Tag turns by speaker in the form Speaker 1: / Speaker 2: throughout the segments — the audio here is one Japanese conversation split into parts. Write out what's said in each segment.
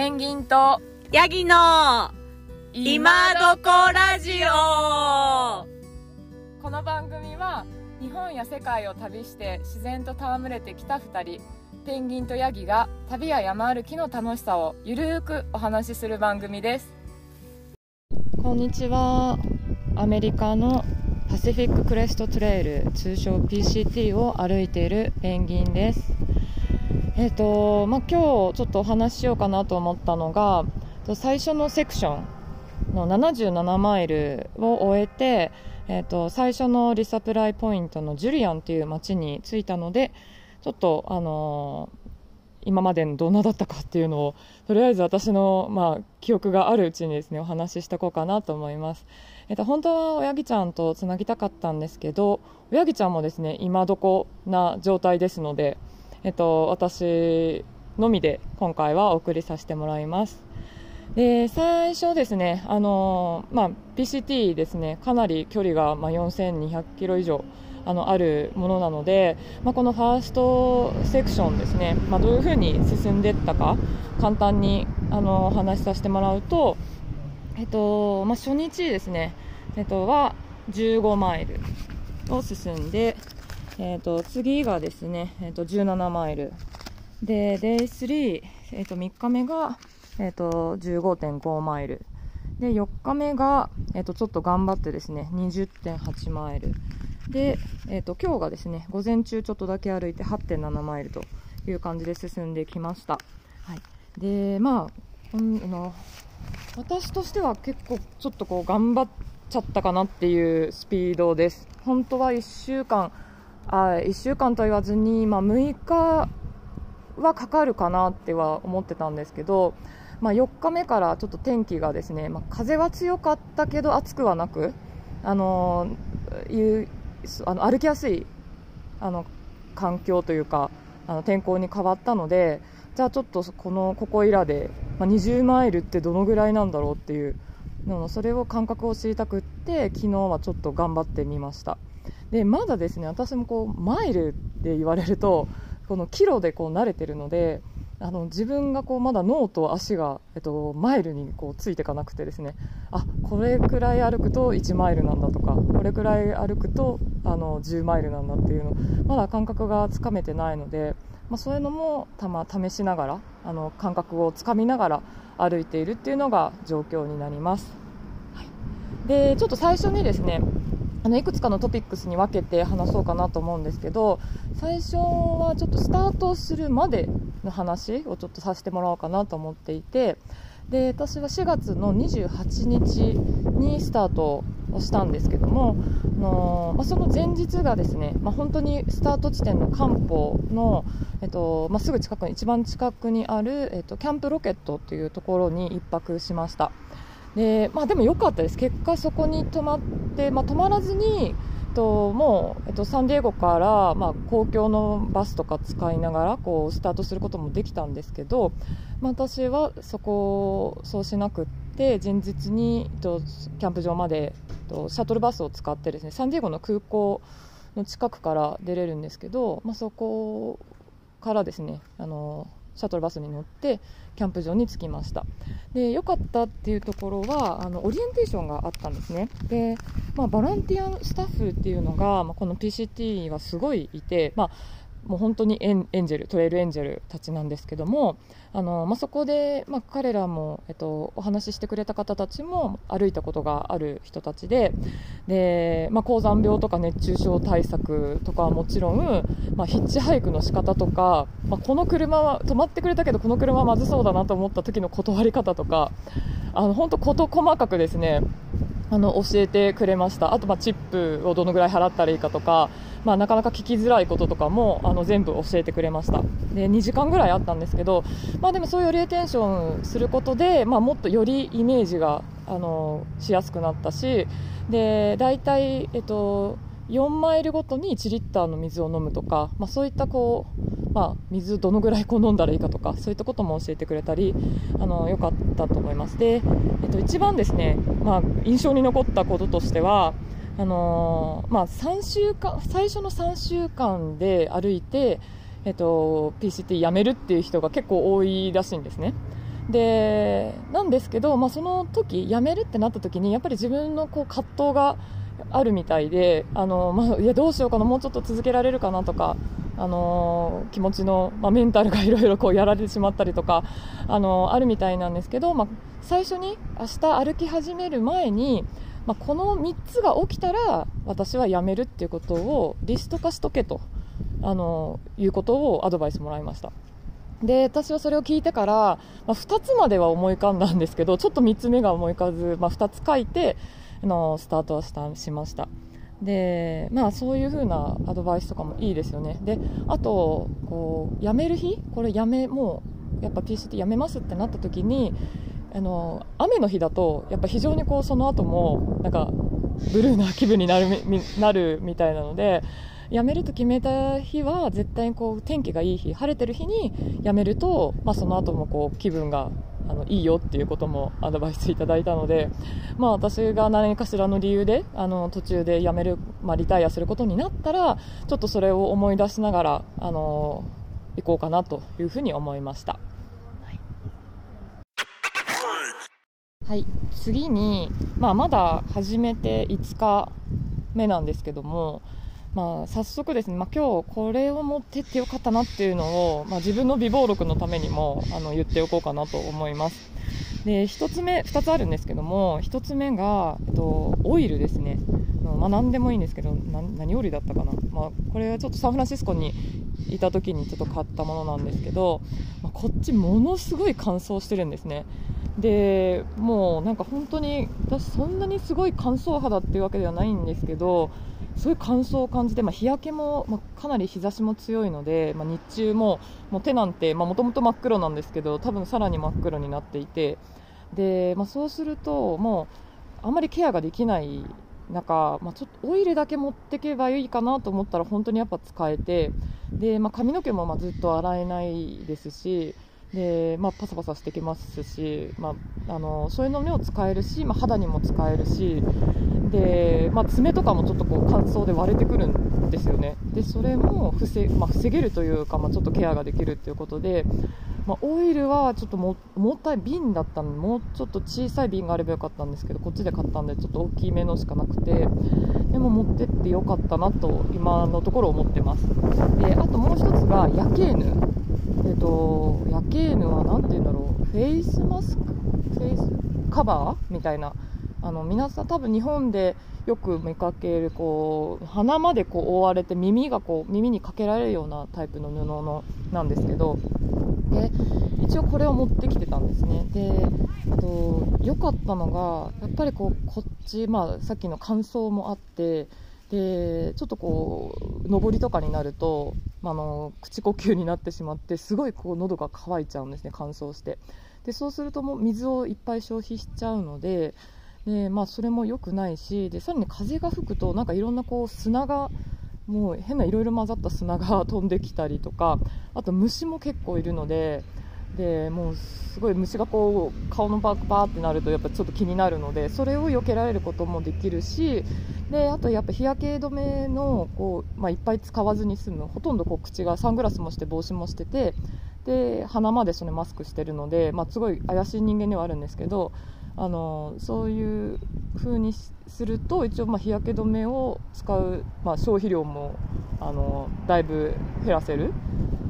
Speaker 1: ペンギンと
Speaker 2: ヤギの今どこラジオ。
Speaker 1: この番組は日本や世界を旅して自然と戯れてきた2人ペンギンとヤギが旅や山歩きの楽しさをゆるーくお話しする番組です。こんにちは。アメリカのパシフィッククレストトレイル通称 PCT を歩いているペンギンですえっ、とまあ、今日ちょっとお話ししようかなと思ったのが最初のセクションの77マイルを終えて、えー、と最初のリサプライポイントのジュリアンという町に着いたのでちょっと、あのー、今までのどんなだったかっていうのをとりあえず私の、まあ、記憶があるうちにですねお話ししておこうかなと思います、えー、と本当は親木ちゃんとつなぎたかったんですけど親木ちゃんもですね今どこな状態ですのでえっと、私のみで今回はお送りさせてもらいます。で最初ですね、あのまあ、PCT ですね、かなり距離が、まあ、4200キロ以上あのあるものなので、まあ、このファーストセクションですね、まあ、どういうふうに進んでいったか簡単にあのお話しさせてもらうと、えっとまあ、初日ですね、えっと、は15マイルを進んで、えーと、次がですね、えーと、17マイルで Day3、えーと、3日目が、えー、と15.5マイルで4日目が、えー、とちょっと頑張ってですね20.8マイルで、えー、と今日がですね午前中ちょっとだけ歩いて8.7マイルという感じで進んできました。はい、でまあ、うん、あの私としては結構ちょっとこう頑張っちゃったかなっていうスピードです。本当は1週間あ1週間と言わずに、まあ、6日はかかるかなっては思ってたんですけど、まあ、4日目からちょっと天気がですね、まあ、風は強かったけど暑くはなく、あのいうあの歩きやすいあの環境というかあの天候に変わったのでじゃあちょっとこのここいらで、まあ、20マイルってどのぐらいなんだろうっていうのそれを感覚を知りたくって昨日はちょっと頑張ってみました。でまだですね私もこうマイルって言われるとこのキロでこう慣れてるのであの自分がこうまだ脳と足が、えっと、マイルにこうついていかなくてですねあこれくらい歩くと1マイルなんだとかこれくらい歩くとあの10マイルなんだっていうのまだ感覚がつかめてないので、まあ、そういうのもたま試しながらあの感覚をつかみながら歩いているっていうのが状況になります。でちょっと最初にですねあのいくつかのトピックスに分けて話そうかなと思うんですけど最初はちょっとスタートするまでの話をちょっとさせてもらおうかなと思っていてで私は4月の28日にスタートをしたんですけどもの、まあ、その前日がですね、まあ、本当にスタート地点の漢方の、えっとまあ、すぐ近くに一番近くにある、えっと、キャンプロケットというところに1泊しました。でまあ、でも良かったです、結果そこに泊まって、まあ、泊まらずに、ともう、えっと、サンディエゴから、まあ、公共のバスとか使いながらこうスタートすることもできたんですけど、まあ、私はそこをそうしなくって前日に、えっと、キャンプ場まで、えっと、シャトルバスを使ってですねサンディエゴの空港の近くから出れるんですけど、まあ、そこからですねあのシャトルバスに乗ってキャンプ場に着きました。で良かったっていうところはあのオリエンテーションがあったんですね。で、まあ、ボランティアスタッフっていうのが、まあ、この PCT はすごいいて、まあもう本当にエンジェルトレイルエンジェルたちなんですけどもあの、まあ、そこで、まあ、彼らも、えっと、お話ししてくれた方たちも歩いたことがある人たちでで、まあ、高山病とか熱中症対策とかはもちろん、まあ、ヒッチハイクの仕方とか、まあ、この車は止まってくれたけどこの車はまずそうだなと思った時の断り方とかあの本当事細かくですねあの教えてくれました。あとまあチップをどのぐらい払ったらいいかとかまあ、なかなか聞きづらいこととかもあの全部教えてくれました。で2時間ぐらいあったんですけど、まあ、でもそういうオリエンテンションすることで、まあ、もっとよりイメージがあのしやすくなったしで大体、えっと、4マイルごとに1リッターの水を飲むとか、まあ、そういったこう、まあ、水どのぐらいこう飲んだらいいかとかそういったことも教えてくれたりあのよかったと思います。で、えっと、一番ですね、まあ、印象に残ったこととしてはあのー、まあ、3週間最初の3週間で歩いて、えっと、PCT やめるっていう人が結構多いらしいんですね。でなんですけど、まあ、その時辞めるってなった時にやっぱり自分のこう葛藤があるみたいであの、まあ、いやどうしようかなもうちょっと続けられるかなとかあの気持ちの、まあ、メンタルが いろいろやられてしまったりとかあのあるみたいなんですけど、まあ、最初に明日歩き始める前に、まあ、この3つが起きたら私はやめるっていうことをリスト化しとけとあのいうことをアドバイスもらいました。で私はそれを聞いてから、まあ、2つまでは思い浮かんだんですけどちょっと3つ目が思い浮かず、まあ、2つ書いてあのスタートはしたしました。でまあそういう風なアドバイスとかもいいですよね。であとこう辞める日？これ辞めもうやっぱ PCT 辞めますってなった時にあの雨の日だとやっぱ非常にこうその後もなんかブルーな気分になるなるみたいなので辞めると決めた日は絶対にこう天気がいい日晴れてる日に辞めると、まあ、その後もこう気分があのいいよっていうこともアドバイスいただいたので、まあ、私が何かしらの理由であの途中で辞める、まあ、リタイアすることになったらちょっとそれを思い出しながらあの行こうかなというふうに思いました。はい、次に、まあ、まだ始めて5日目なんですけども、まあ、早速ですね、まあ、今日これを持ってってよかったなっていうのを、まあ、自分の美貌録のためにもあの言っておこうかなと思います。で1つ目2つあるんですけども1つ目が、えっと、オイルですね。まあ、何でもいいんですけど何オイルだったかな、まあ、これはちょっとサンフランシスコにいた時にちょっと買ったものなんですけど、まあ、こっちものすごい乾燥してるんですね。でもうなんか本当に私そんなにすごい乾燥肌っていうわけではないんですけどすごい乾燥を感じて、まあ、日焼けも、まあ、かなり日差しも強いので、まあ、日中ももう手なんてもともと真っ黒なんですけど多分さらに真っ黒になっていてで、まあ、そうするともうあんまりケアができない中、まあ、ちょっとオイルだけ持っていけばいいかなと思ったら本当にやっぱ使えてで、まあ、髪の毛もまあずっと洗えないですしで、まあ、パサパサしてきますし、まあ、あのそういうのにも使えるし、まあ、肌にも使えるしで、まあ、爪とかもちょっとこう乾燥で割れてくるんですよね。でそれも防,、まあ、防げるというか、まあ、ちょっとケアができるということで、まあ、オイルはちょっとも重たい瓶だったのでもうちょっと小さい瓶があればよかったんですけどこっちで買ったんでちょっと大きめのしかなくてでも持ってってよかったなと今のところ思ってます。であともう一つがヤケーヌえっと、ヤケーヌは何て言うんだろう。フェイスマスク？フェイス？カバー？みたいな。あの皆さん多分日本でよく見かけるこう鼻までこう覆われて耳がこう耳にかけられるようなタイプの布のなんですけどで一応これを持ってきてたんですね。であと良かったのがやっぱりこうこっち、まあ、さっきの乾燥もあってでちょっとこう上りとかになると、まあの口呼吸になってしまってすごいこう喉が渇いちゃうんですね乾燥して。でそうするともう水をいっぱい消費しちゃうのでで、まあ、それも良くないしでさらに風が吹くとなんかいろんなこう砂がもう変ないろいろ混ざった砂が 飛んできたりとかあと虫も結構いるのででもうすごい虫がこう顔のバーバーってなるとやっぱちょっと気になるのでそれを避けられることもできるしであとやっぱ日焼け止めのこう、まあ、いっぱい使わずに済むほとんどこう口がサングラスもして帽子もしててで鼻までそれマスクしてるので、まあ、すごい怪しい人間ではあるんですけどあのそういう風にすると一応ま日焼け止めを使う、まあ、消費量もあのだいぶ減らせる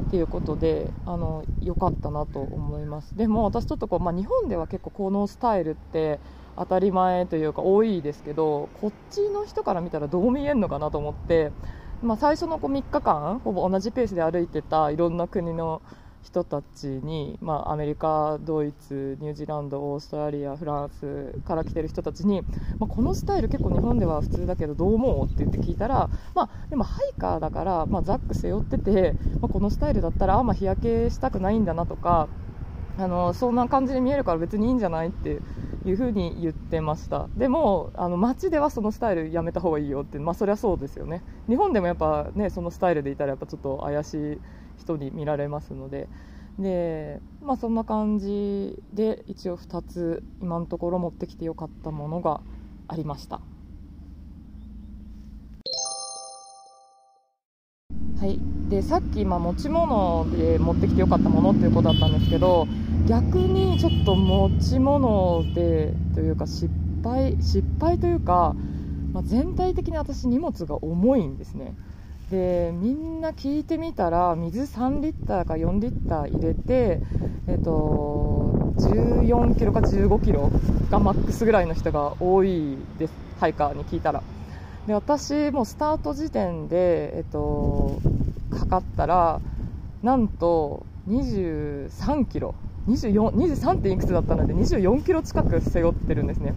Speaker 1: っていうことであの良かったなと思います。でも私ちょっとこう、まあ、日本では結構このスタイルって当たり前というか多いですけどこっちの人から見たらどう見えるのかなと思って、まあ、最初のこう3日間ほぼ同じペースで歩いてたいろんな国の人たちに、まあ、アメリカ、ドイツ、ニュージーランド、オーストラリア、フランスから来てる人たちに、まあ、このスタイル結構日本では普通だけどどう思うって言って聞いたら、まあ、でもハイカーだから、まあ、ザック背負ってて、まあ、このスタイルだったらあんま日焼けしたくないんだなとかあのそんな感じに見えるから別にいいんじゃないっていうふうに言ってました。でもあの街ではそのスタイルやめた方がいいよって、まあ、そりゃそうですよね。日本でもやっぱねそのスタイルでいたらやっぱちょっと怪しい人に見られますので。で、まあ、そんな感じで一応2つ今のところ持ってきてよかったものがありました。はい、でさっき、まあ、持ち物で持ってきてよかったものっていうことだったんですけど逆にちょっと持ち物でというか失敗失敗というか、まあ、全体的に私荷物が重いんですね。でみんな聞いてみたら水3リッターか4リッター入れて、えっと、14キロか15キロがマックスぐらいの人が多いです。ハイカーに聞いたら。で私もスタート時点で、えっと、測ったらなんと23キロ。24 23. 点いくつだったので24キロ近く背負ってるんですね。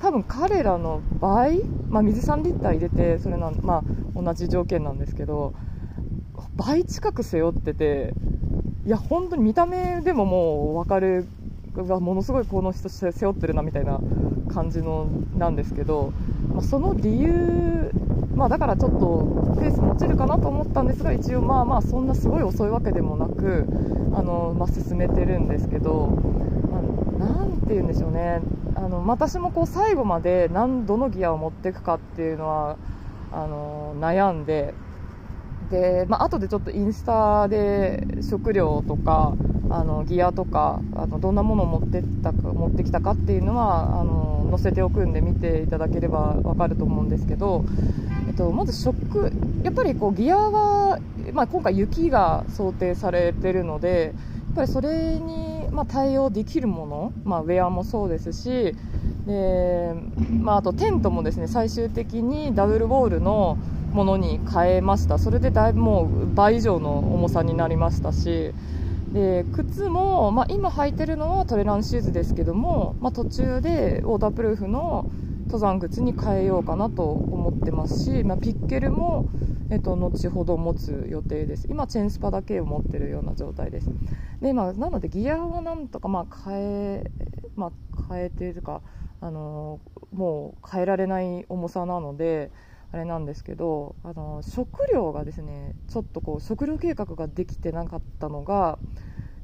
Speaker 1: 多分彼らの倍、まあ、水3リッター入れてそれなん、まあ、同じ条件なんですけど倍近く背負ってていや本当に見た目でももう分かる。がものすごいこの人背負ってるなみたいな感じのなんですけど、まあ、その理由、まあ、だからちょっとペースも落ちるかなと思ったんですが一応まあまあそんなすごい遅いわけでもなくあの、まあ、進めてるんですけど、まあ、なんて言うんでしょうね。あの私もこう最後まで何どのギアを持っていくかっていうのはあの悩んで。で、まあ後でちょっとインスタで食料とかあのギアとかあのどんなものを持ってったか持ってきたかっていうのはあの載せておくんで見ていただければ分かると思うんですけど、えっと、まず食やっぱりこうギアは、まあ、今回雪が想定されてるのでやっぱりそれに、まあ、対応できるもの、まあ、ウェアもそうですしで、まあ、あとテントもですね最終的にダブルウォールのものに変えました。それでだいぶもう倍以上の重さになりましたしで靴も、まあ、今履いてるのはトレランシューズですけども、まあ、途中でウォータープルーフの登山靴に変えようかなと思ってますし、まあ、ピッケルも、えっと、後ほど持つ予定です。今チェーンスパだけを持ってるような状態です。で、まあ、なのでギアはなんとかまあ変え、まあ、変えてとかあのもう変えられない重さなのであれなんですけどあの食料がですねちょっとこう食料計画ができてなかったのが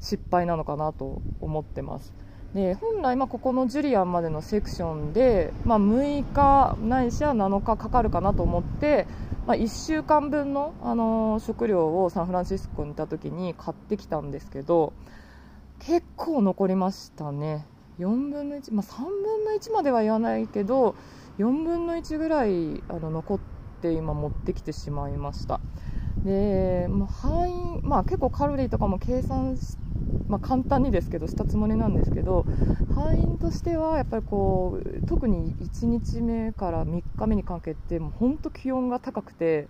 Speaker 1: 失敗なのかなと思ってます。で本来、ま、ここのジュリアンまでのセクションで、まあ、6日ないしは7日かかるかなと思って、まあ、1週間分の、あの、食料をサンフランシスコにいた時に買ってきたんですけど結構残りましたね。4分の1、まあ、3分の1までは言わないけど4分の1ぐらいあの残って今持ってきてしまいました。で、まあ、範囲、まあ、結構カロリーとかも計算しまあ、簡単にですけどしたつもりなんですけど敗因としてはやっぱりこう特に1日目から3日目にかけてもう本当気温が高くて、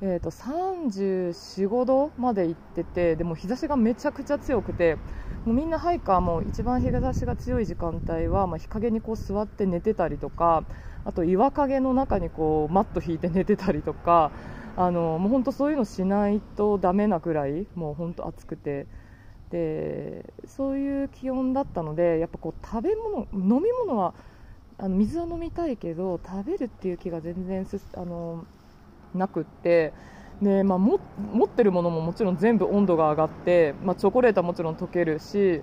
Speaker 1: えー、と34,5度まで行っててでも日差しがめちゃくちゃ強くてもうみんなハイカーも一番日差しが強い時間帯は、まあ、日陰にこう座って寝てたりとかあと岩陰の中にこうマット引いて寝てたりとかあのもう本当そういうのしないとダメなくらいもう本当暑くて。でそういう気温だったのでやっぱこう食べ物飲み物はあの水は飲みたいけど食べるっていう気が全然あのなくってで、まあ、持ってるものももちろん全部温度が上がって、まあ、チョコレートはもちろん溶けるし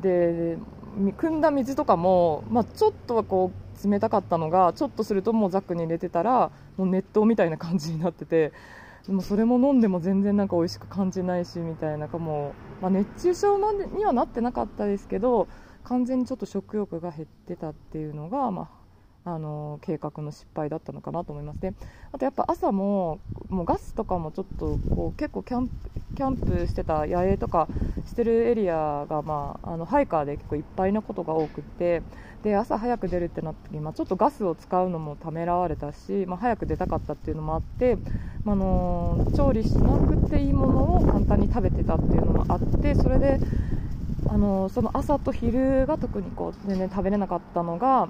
Speaker 1: で汲んだ水とかも、まあ、ちょっとはこう冷たかったのがちょっとするともうザックに入れてたらもう熱湯みたいな感じになっててでもそれも飲んでも全然なんか美味しく感じないしみたいなかもう、まあ、熱中症までにはなってなかったですけど完全にちょっと食欲が減ってたっていうのが、まあ、あの計画の失敗だったのかなと思います。であとやっぱ朝ももうガスとかもちょっとこう結構キャンプキャンプしてた野営とかしてるエリアが、まあ、あのハイカーで結構いっぱいなことが多くてで朝早く出るってなった時、まあ、ちょっとガスを使うのもためらわれたし、まあ、早く出たかったっていうのもあって、まあの調理しなくていいものを簡単に食べてたっていうのもあってそれであのその朝と昼が特にこう全然食べれなかったのが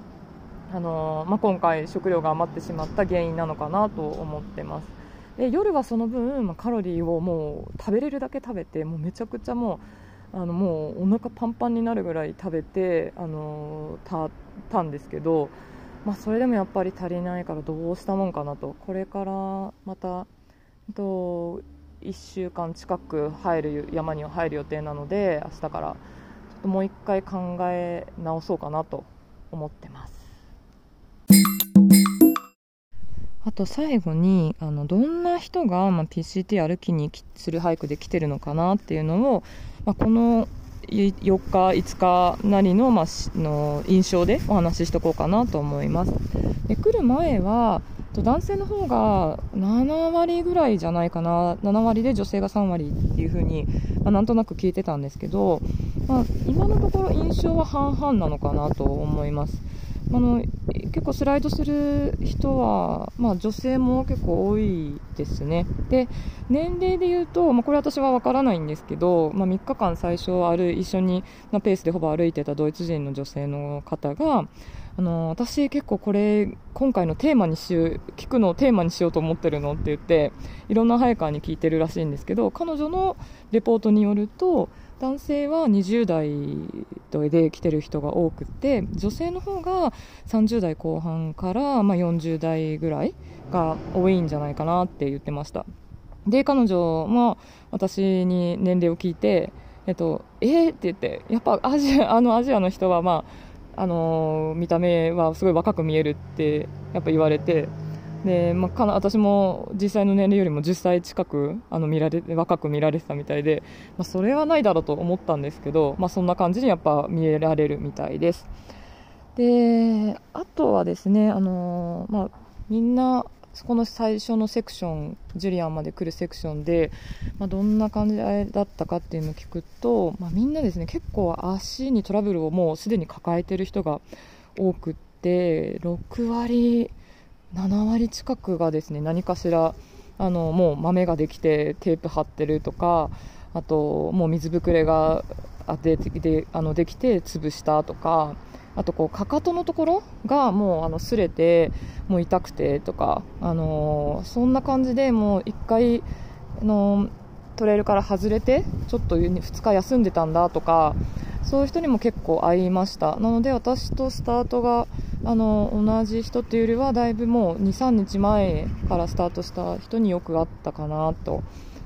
Speaker 1: あのまあ、今回食料が余ってしまった原因なのかなと思ってます。で夜はその分、まあ、カロリーをもう食べれるだけ食べてもうめちゃくちゃもうあのもうお腹パンパンになるぐらい食べてあのたたんですけど、まあ、それでもやっぱり足りないからどうしたもんかなとこれからまたと1週間近く入る山には入る予定なので明日からちょっともう1回考え直そうかなと思ってます。あと最後にあのどんな人が、まあ、PCT 歩きにするハイクで来てるのかなっていうのを、まあ、この4日、5日なりの,、まあ、の印象でお話ししとこうかなと思います。で来る前は男性の方が7割ぐらいじゃないかな7割で女性が3割っていう風に、まあ、なんとなく聞いてたんですけど、まあ、今のところ印象は半々なのかなと思います。あの結構スライドする人は、まあ、女性も結構多いですね。で年齢で言うと、まあ、これ私は分からないんですけど、まあ、3日間最初歩一緒になペースでほぼ歩いてたドイツ人の女性の方があの私結構これ今回のテーマにしよう聞くのをテーマにしようと思ってるのって言っていろんなハイカーに聞いてるらしいんですけど彼女のレポートによると男性は20代で来てる人が多くて女性の方が30代後半から、まあ、40代ぐらいが多いんじゃないかなって言ってました。で彼女も私に年齢を聞いてえっと、えー、って言ってやっぱアジアあのアジアの人は、まああのー、見た目はすごい若く見えるってやっぱ言われてで、まあ、かな私も実際の年齢よりも10歳近くあの見られ若く見られてたみたいで、まあ、それはないだろうと思ったんですけど、まあ、そんな感じにやっぱ見えられるみたいです。であとはですね、あのまあ、みんなそこの最初のセクションジュリアンまで来るセクションで、まあ、どんな感じだったかっていうのを聞くと、まあ、みんなですね結構足にトラブルをもうすでに抱えてる人が多くって6割7割近くがですね何かしらあのもう豆ができてテープ貼ってるとかあともう水ぶくれがでであのできて潰したとかあとこうかかとのところがもうあの擦れてもう痛くてとか、あの、そんな感じでもう1回、あのー、トレイルから外れてちょっと2日休んでたんだとかそういう人にも結構会いました。なので私とスタートがあの同じ人っていうよりはだいぶもう23日前からスタートした人によく会ったかなと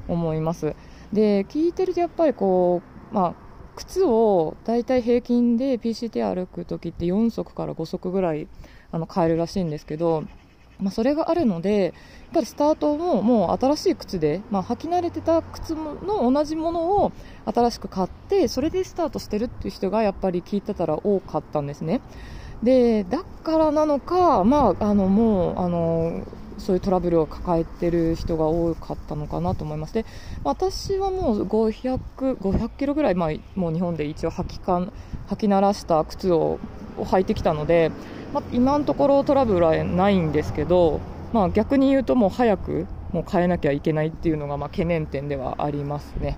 Speaker 1: 思います。で聞いてるとやっぱりこう、まあ、靴を大体平均で PCT 歩く時って4足から5足ぐらいあの買えるらしいんですけどまあ、それがあるのでやっぱりスタートももう新しい靴で、まあ、履き慣れてた靴の同じものを新しく買ってそれでスタートしてるっていう人がやっぱり聞いてたら多かったんですね。でだからなのか、まあ、あのもうあのそういうトラブルを抱えてる人が多かったのかなと思います。で私はもう500、500キロぐらい、まあ、もう日本で一応履きか履き慣らした靴を履いてきたので、まあ、今のところトラブルはないんですけど、まあ、逆に言うともう早くもう変えなきゃいけないっていうのがまあ懸念点ではありますね。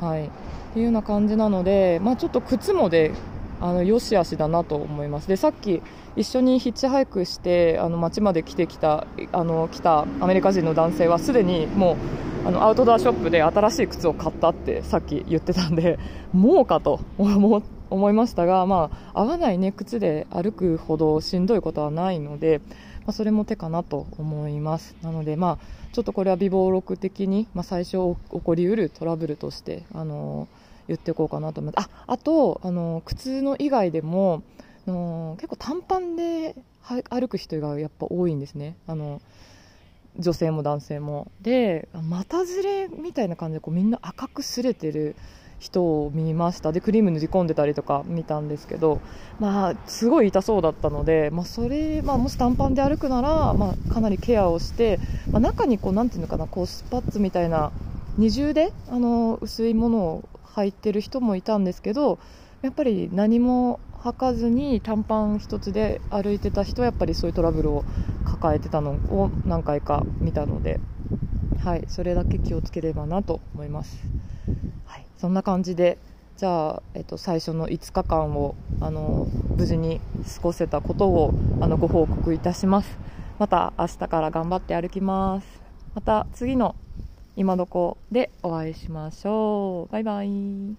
Speaker 1: はい、っていうような感じなので、まあ、ちょっと靴もであの良し悪しだなと思います。でさっき一緒にヒッチハイクしてあの街まで来てきたあの来たアメリカ人の男性はすでにもうあのアウトドアショップで新しい靴を買ったってさっき言ってたんで もうかと思いましたが、まあ、合わない、ね、靴で歩くほどしんどいことはないので、まあ、それも手かなと思います。なので、まあ、ちょっとこれは微暴録的に、まあ、最初起こりうるトラブルとしてあの言っていこうかなと思いますああとあの靴の以外でもの結構短パンで歩く人がやっぱ多いんですね。あの女性も男性も。で股ずれみたいな感じでこうみんな赤くすれてる人を見ました。でクリーム塗り込んでたりとか見たんですけど、まあ、すごい痛そうだったので、まあ、それ、まあ、もし短パンで歩くなら、まあ、かなりケアをして、まあ、中にこうなんていうのかなこうスパッツみたいな二重であの薄いものを履いてる人もいたんですけどやっぱり何も履かずに短パン1つで歩いてた人はやっぱりそういうトラブルを抱えてたのを何回か見たので、はい、それだけ気をつければなと思います。はい、そんな感じでじゃあ、えっと、最初の5日間をあの無事に過ごせたことをあのご報告いたします。また明日から頑張って歩きます。また次の今どこでお会いしましょう。バイバイ。